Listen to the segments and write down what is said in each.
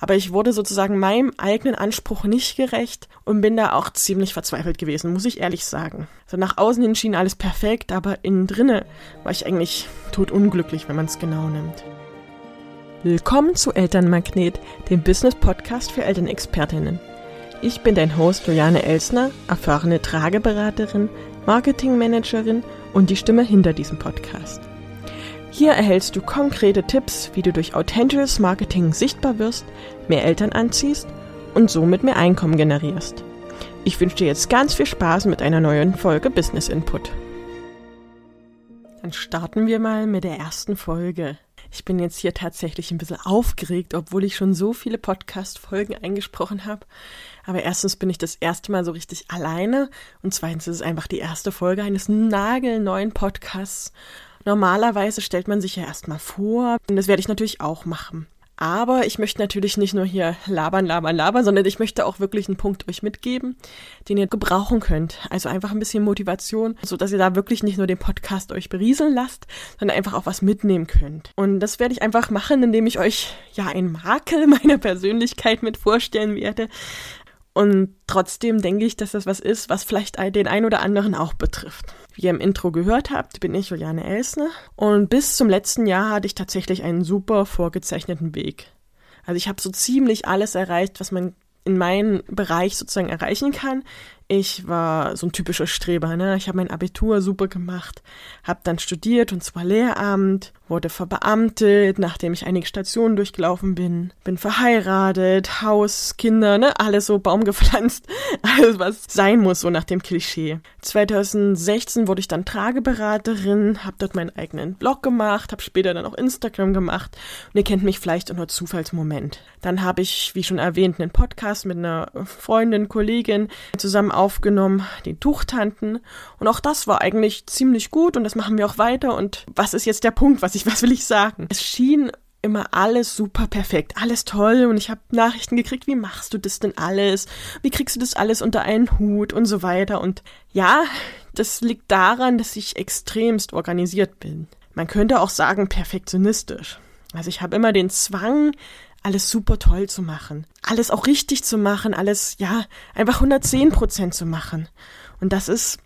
Aber ich wurde sozusagen meinem eigenen Anspruch nicht gerecht und bin da auch ziemlich verzweifelt gewesen, muss ich ehrlich sagen. So nach außen hin schien alles perfekt, aber innen drinne war ich eigentlich totunglücklich, wenn man es genau nimmt. Willkommen zu Elternmagnet, dem Business-Podcast für Elternexpertinnen. Ich bin dein Host Juliane Elsner, erfahrene Trageberaterin, Marketingmanagerin und die Stimme hinter diesem Podcast. Hier erhältst du konkrete Tipps, wie du durch authentisches Marketing sichtbar wirst, mehr Eltern anziehst und somit mehr Einkommen generierst. Ich wünsche dir jetzt ganz viel Spaß mit einer neuen Folge Business Input. Dann starten wir mal mit der ersten Folge. Ich bin jetzt hier tatsächlich ein bisschen aufgeregt, obwohl ich schon so viele Podcast-Folgen eingesprochen habe. Aber erstens bin ich das erste Mal so richtig alleine und zweitens ist es einfach die erste Folge eines nagelneuen Podcasts. Normalerweise stellt man sich ja erstmal vor und das werde ich natürlich auch machen. Aber ich möchte natürlich nicht nur hier labern, labern, labern, sondern ich möchte auch wirklich einen Punkt euch mitgeben, den ihr gebrauchen könnt. Also einfach ein bisschen Motivation, so dass ihr da wirklich nicht nur den Podcast euch berieseln lasst, sondern einfach auch was mitnehmen könnt. Und das werde ich einfach machen, indem ich euch ja ein Makel meiner Persönlichkeit mit vorstellen werde. Und trotzdem denke ich, dass das was ist, was vielleicht den ein oder anderen auch betrifft. Wie ihr im Intro gehört habt, bin ich Juliane Elsner und bis zum letzten Jahr hatte ich tatsächlich einen super vorgezeichneten Weg. Also ich habe so ziemlich alles erreicht, was man in meinem Bereich sozusagen erreichen kann. Ich war so ein typischer Streber, ne? Ich habe mein Abitur super gemacht, habe dann studiert und zwar Lehramt, wurde verbeamtet, nachdem ich einige Stationen durchgelaufen bin, bin verheiratet, Haus, Kinder, ne, alles so Baum gepflanzt, alles was sein muss so nach dem Klischee. 2016 wurde ich dann Trageberaterin, habe dort meinen eigenen Blog gemacht, habe später dann auch Instagram gemacht und ihr kennt mich vielleicht unter Zufallsmoment. Dann habe ich, wie schon erwähnt, einen Podcast mit einer Freundin, Kollegin zusammen aufgenommen, den Tuchtanten. Und auch das war eigentlich ziemlich gut und das machen wir auch weiter. Und was ist jetzt der Punkt, was ich, was will ich sagen? Es schien immer alles super perfekt, alles toll und ich habe Nachrichten gekriegt, wie machst du das denn alles? Wie kriegst du das alles unter einen Hut und so weiter und ja, das liegt daran, dass ich extremst organisiert bin. Man könnte auch sagen perfektionistisch. Also ich habe immer den Zwang, alles super toll zu machen, alles auch richtig zu machen, alles, ja, einfach 110 Prozent zu machen. Und das ist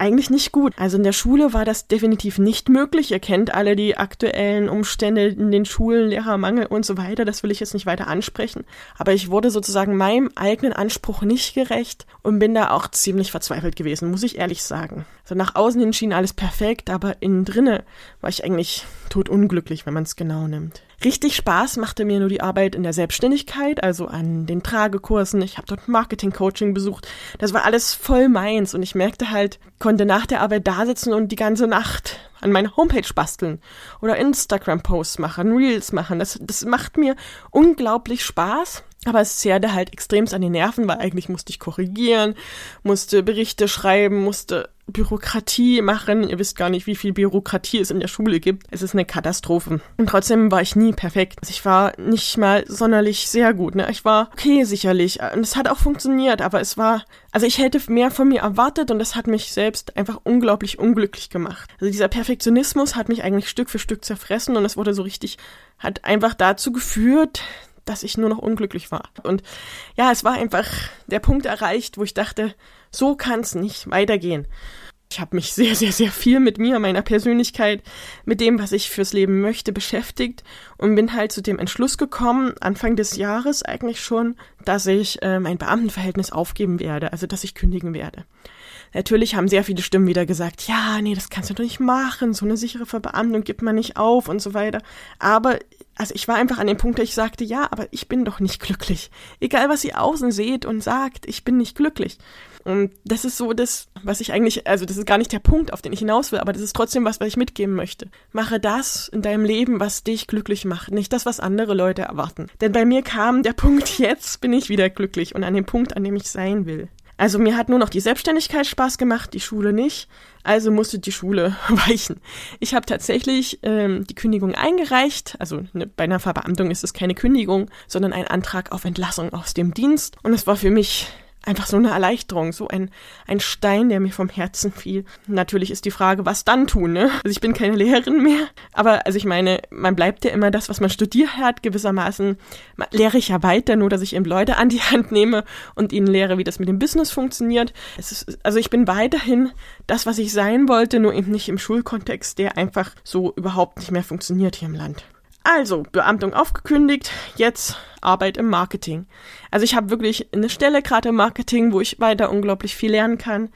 eigentlich nicht gut. Also in der Schule war das definitiv nicht möglich. Ihr kennt alle die aktuellen Umstände in den Schulen, Lehrermangel und so weiter. Das will ich jetzt nicht weiter ansprechen. Aber ich wurde sozusagen meinem eigenen Anspruch nicht gerecht und bin da auch ziemlich verzweifelt gewesen, muss ich ehrlich sagen. Also nach außen hin schien alles perfekt, aber innen drinne war ich eigentlich totunglücklich, wenn man es genau nimmt. Richtig Spaß machte mir nur die Arbeit in der Selbstständigkeit, also an den Tragekursen. Ich habe dort Marketing-Coaching besucht. Das war alles voll meins und ich merkte halt, konnte nach der Arbeit da sitzen und die ganze Nacht an meiner Homepage basteln oder Instagram-Posts machen, Reels machen. Das, das macht mir unglaublich Spaß. Aber es zehrte halt extremst an den Nerven, weil eigentlich musste ich korrigieren, musste Berichte schreiben, musste Bürokratie machen. Ihr wisst gar nicht, wie viel Bürokratie es in der Schule gibt. Es ist eine Katastrophe. Und trotzdem war ich nie perfekt. Also ich war nicht mal sonderlich sehr gut. Ne? Ich war okay, sicherlich. Und es hat auch funktioniert, aber es war, also ich hätte mehr von mir erwartet und das hat mich selbst einfach unglaublich unglücklich gemacht. Also dieser Perfektionismus hat mich eigentlich Stück für Stück zerfressen und es wurde so richtig, hat einfach dazu geführt, dass ich nur noch unglücklich war. Und ja, es war einfach der Punkt erreicht, wo ich dachte, so kann es nicht weitergehen. Ich habe mich sehr, sehr, sehr viel mit mir, meiner Persönlichkeit, mit dem, was ich fürs Leben möchte, beschäftigt und bin halt zu dem Entschluss gekommen, Anfang des Jahres eigentlich schon, dass ich äh, mein Beamtenverhältnis aufgeben werde, also dass ich kündigen werde. Natürlich haben sehr viele Stimmen wieder gesagt, ja, nee, das kannst du doch nicht machen, so eine sichere Verbeamtung gibt man nicht auf und so weiter. Aber also ich war einfach an dem Punkt, dass ich sagte, ja, aber ich bin doch nicht glücklich. Egal, was ihr außen seht und sagt, ich bin nicht glücklich. Und das ist so das, was ich eigentlich, also das ist gar nicht der Punkt, auf den ich hinaus will, aber das ist trotzdem was, was ich mitgeben möchte. Mache das in deinem Leben, was dich glücklich macht, nicht das, was andere Leute erwarten. Denn bei mir kam der Punkt, jetzt bin ich wieder glücklich und an dem Punkt, an dem ich sein will. Also mir hat nur noch die Selbstständigkeit Spaß gemacht, die Schule nicht. Also musste die Schule weichen. Ich habe tatsächlich ähm, die Kündigung eingereicht. Also ne, bei einer Verbeamtung ist es keine Kündigung, sondern ein Antrag auf Entlassung aus dem Dienst. Und es war für mich einfach so eine Erleichterung, so ein, ein Stein, der mir vom Herzen fiel. Natürlich ist die Frage, was dann tun, ne? Also ich bin keine Lehrerin mehr, aber also ich meine, man bleibt ja immer das, was man studiert hat, gewissermaßen lehre ich ja weiter, nur dass ich eben Leute an die Hand nehme und ihnen lehre, wie das mit dem Business funktioniert. Es ist, also ich bin weiterhin das, was ich sein wollte, nur eben nicht im Schulkontext, der einfach so überhaupt nicht mehr funktioniert hier im Land. Also, Beamtung aufgekündigt, jetzt Arbeit im Marketing. Also ich habe wirklich eine Stelle gerade im Marketing, wo ich weiter unglaublich viel lernen kann.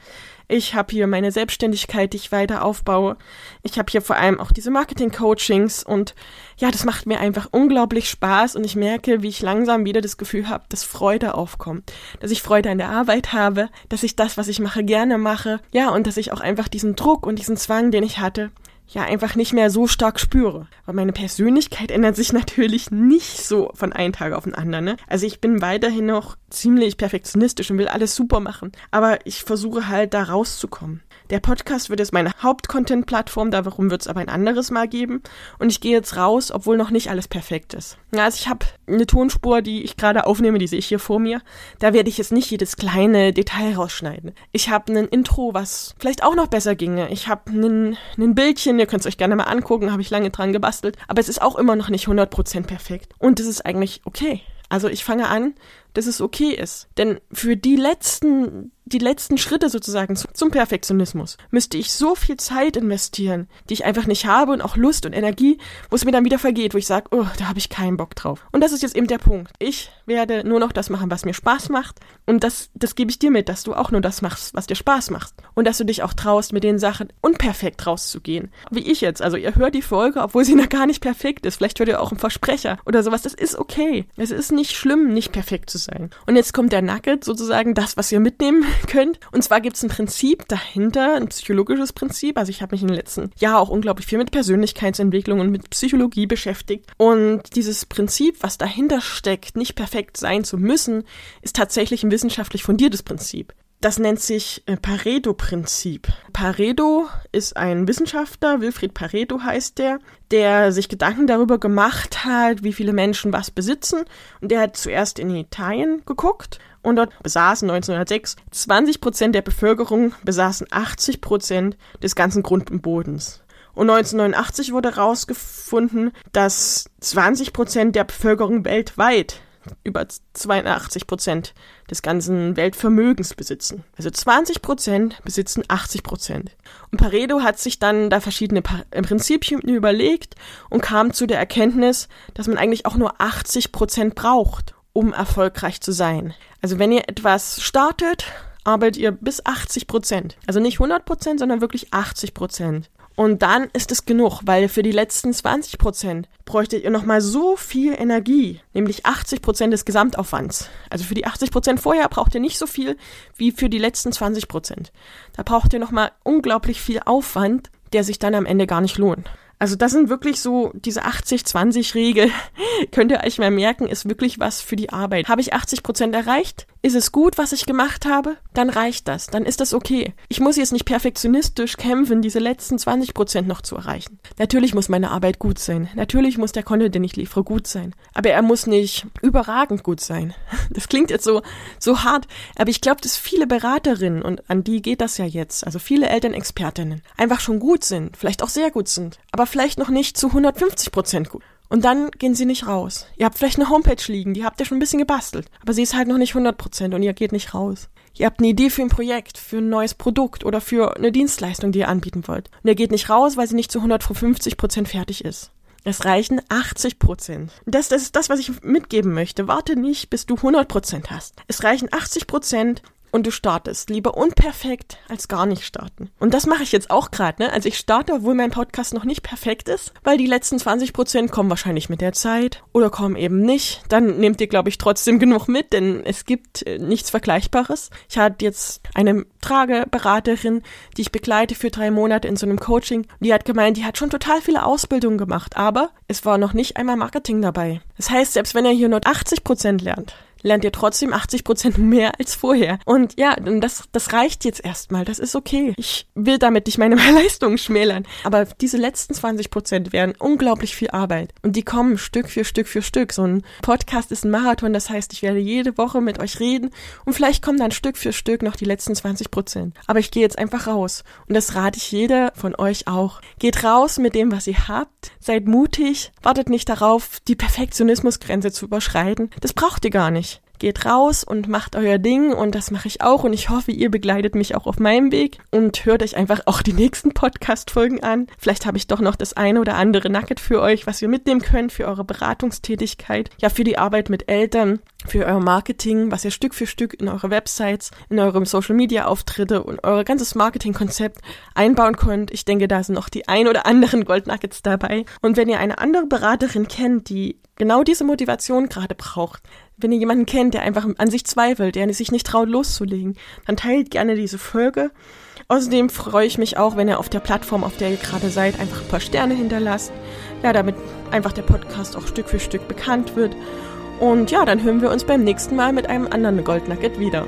Ich habe hier meine Selbstständigkeit, die ich weiter aufbaue. Ich habe hier vor allem auch diese Marketing-Coachings und ja, das macht mir einfach unglaublich Spaß und ich merke, wie ich langsam wieder das Gefühl habe, dass Freude aufkommt, dass ich Freude an der Arbeit habe, dass ich das, was ich mache, gerne mache, ja, und dass ich auch einfach diesen Druck und diesen Zwang, den ich hatte, ja einfach nicht mehr so stark spüre. Weil meine Persönlichkeit ändert sich natürlich nicht so von einem Tag auf den anderen. Ne? Also ich bin weiterhin noch ziemlich perfektionistisch und will alles super machen. Aber ich versuche halt da rauszukommen. Der Podcast wird jetzt meine Hauptcontent-Plattform, darum wird es aber ein anderes Mal geben. Und ich gehe jetzt raus, obwohl noch nicht alles perfekt ist. Also ich habe eine Tonspur, die ich gerade aufnehme, die sehe ich hier vor mir. Da werde ich jetzt nicht jedes kleine Detail rausschneiden. Ich habe ein Intro, was vielleicht auch noch besser ginge. Ich habe ein Bildchen, ihr könnt es euch gerne mal angucken, habe ich lange dran gebastelt. Aber es ist auch immer noch nicht 100% perfekt. Und es ist eigentlich okay. Also ich fange an, dass es okay ist. Denn für die letzten die letzten Schritte sozusagen zum Perfektionismus müsste ich so viel Zeit investieren, die ich einfach nicht habe und auch Lust und Energie, wo es mir dann wieder vergeht, wo ich sage, oh, da habe ich keinen Bock drauf. Und das ist jetzt eben der Punkt. Ich werde nur noch das machen, was mir Spaß macht und das, das gebe ich dir mit, dass du auch nur das machst, was dir Spaß macht und dass du dich auch traust, mit den Sachen unperfekt rauszugehen. Wie ich jetzt. Also ihr hört die Folge, obwohl sie noch gar nicht perfekt ist. Vielleicht hört ihr auch einen Versprecher oder sowas. Das ist okay. Es ist nicht schlimm, nicht perfekt zu sein. Und jetzt kommt der Nugget, sozusagen das, was ihr mitnehmen könnt. Und zwar gibt es ein Prinzip dahinter, ein psychologisches Prinzip. Also ich habe mich in den letzten Jahren auch unglaublich viel mit Persönlichkeitsentwicklung und mit Psychologie beschäftigt. Und dieses Prinzip, was dahinter steckt, nicht perfekt sein zu müssen, ist tatsächlich ein wissenschaftlich fundiertes Prinzip. Das nennt sich äh, Pareto-Prinzip. Pareto ist ein Wissenschaftler, Wilfried Pareto heißt der, der sich Gedanken darüber gemacht hat, wie viele Menschen was besitzen. Und der hat zuerst in Italien geguckt und dort besaßen 1906 20 Prozent der Bevölkerung besaßen 80 Prozent des ganzen Grund und Bodens. Und 1989 wurde herausgefunden, dass 20 Prozent der Bevölkerung weltweit über 82 Prozent des ganzen Weltvermögens besitzen. Also 20 Prozent besitzen 80 Prozent. Und Pareto hat sich dann da verschiedene Prinzipien überlegt und kam zu der Erkenntnis, dass man eigentlich auch nur 80 Prozent braucht, um erfolgreich zu sein. Also wenn ihr etwas startet, arbeitet ihr bis 80 Prozent. Also nicht 100 Prozent, sondern wirklich 80 Prozent. Und dann ist es genug, weil für die letzten 20 Prozent bräuchtet ihr nochmal so viel Energie, nämlich 80 Prozent des Gesamtaufwands. Also für die 80 Prozent vorher braucht ihr nicht so viel wie für die letzten 20 Prozent. Da braucht ihr nochmal unglaublich viel Aufwand, der sich dann am Ende gar nicht lohnt. Also das sind wirklich so diese 80-20-Regel, könnt ihr euch mal merken, ist wirklich was für die Arbeit. Habe ich 80 Prozent erreicht? Ist es gut, was ich gemacht habe? Dann reicht das, dann ist das okay. Ich muss jetzt nicht perfektionistisch kämpfen, diese letzten 20 Prozent noch zu erreichen. Natürlich muss meine Arbeit gut sein. Natürlich muss der Content, den ich liefere, gut sein. Aber er muss nicht überragend gut sein. Das klingt jetzt so, so hart, aber ich glaube, dass viele Beraterinnen, und an die geht das ja jetzt, also viele Elternexpertinnen, einfach schon gut sind, vielleicht auch sehr gut sind, aber vielleicht noch nicht zu 150 Prozent gut. Und dann gehen sie nicht raus. Ihr habt vielleicht eine Homepage liegen, die habt ihr schon ein bisschen gebastelt, aber sie ist halt noch nicht 100 Prozent und ihr geht nicht raus. Ihr habt eine Idee für ein Projekt, für ein neues Produkt oder für eine Dienstleistung, die ihr anbieten wollt. Und ihr geht nicht raus, weil sie nicht zu 150 Prozent fertig ist. Es reichen 80 Prozent. Das, das ist das, was ich mitgeben möchte. Warte nicht, bis du 100 Prozent hast. Es reichen 80 Prozent und du startest. Lieber unperfekt als gar nicht starten. Und das mache ich jetzt auch gerade. Ne? Also ich starte, obwohl mein Podcast noch nicht perfekt ist, weil die letzten 20 Prozent kommen wahrscheinlich mit der Zeit oder kommen eben nicht. Dann nehmt ihr, glaube ich, trotzdem genug mit, denn es gibt äh, nichts Vergleichbares. Ich hatte jetzt eine Trageberaterin, die ich begleite für drei Monate in so einem Coaching. Die hat gemeint, die hat schon total viele Ausbildungen gemacht, aber es war noch nicht einmal Marketing dabei. Das heißt, selbst wenn ihr hier nur 80 Prozent lernt, lernt ihr trotzdem 80 Prozent mehr als vorher. Und ja, das, das reicht jetzt erstmal. Das ist okay. Ich will damit nicht meine Leistungen schmälern. Aber diese letzten 20 Prozent wären unglaublich viel Arbeit. Und die kommen Stück für Stück für Stück. So ein Podcast ist ein Marathon. Das heißt, ich werde jede Woche mit euch reden. Und vielleicht kommen dann Stück für Stück noch die letzten 20 Prozent. Aber ich gehe jetzt einfach raus. Und das rate ich jeder von euch auch. Geht raus mit dem, was ihr habt. Seid mutig. Wartet nicht darauf, die Perfektionismusgrenze zu überschreiten. Das braucht ihr gar nicht geht raus und macht euer Ding und das mache ich auch und ich hoffe, ihr begleitet mich auch auf meinem Weg und hört euch einfach auch die nächsten Podcast-Folgen an. Vielleicht habe ich doch noch das eine oder andere Nugget für euch, was ihr mitnehmen könnt für eure Beratungstätigkeit, ja, für die Arbeit mit Eltern, für euer Marketing, was ihr Stück für Stück in eure Websites, in eurem Social Media Auftritte und euer ganzes Marketingkonzept einbauen könnt. Ich denke, da sind noch die ein oder anderen Gold Nuggets dabei. Und wenn ihr eine andere Beraterin kennt, die genau diese Motivation gerade braucht, wenn ihr jemanden kennt, der einfach an sich zweifelt, der sich nicht traut loszulegen, dann teilt gerne diese Folge. Außerdem freue ich mich auch, wenn ihr auf der Plattform, auf der ihr gerade seid, einfach ein paar Sterne hinterlasst. Ja, damit einfach der Podcast auch Stück für Stück bekannt wird. Und ja, dann hören wir uns beim nächsten Mal mit einem anderen Goldnugget wieder.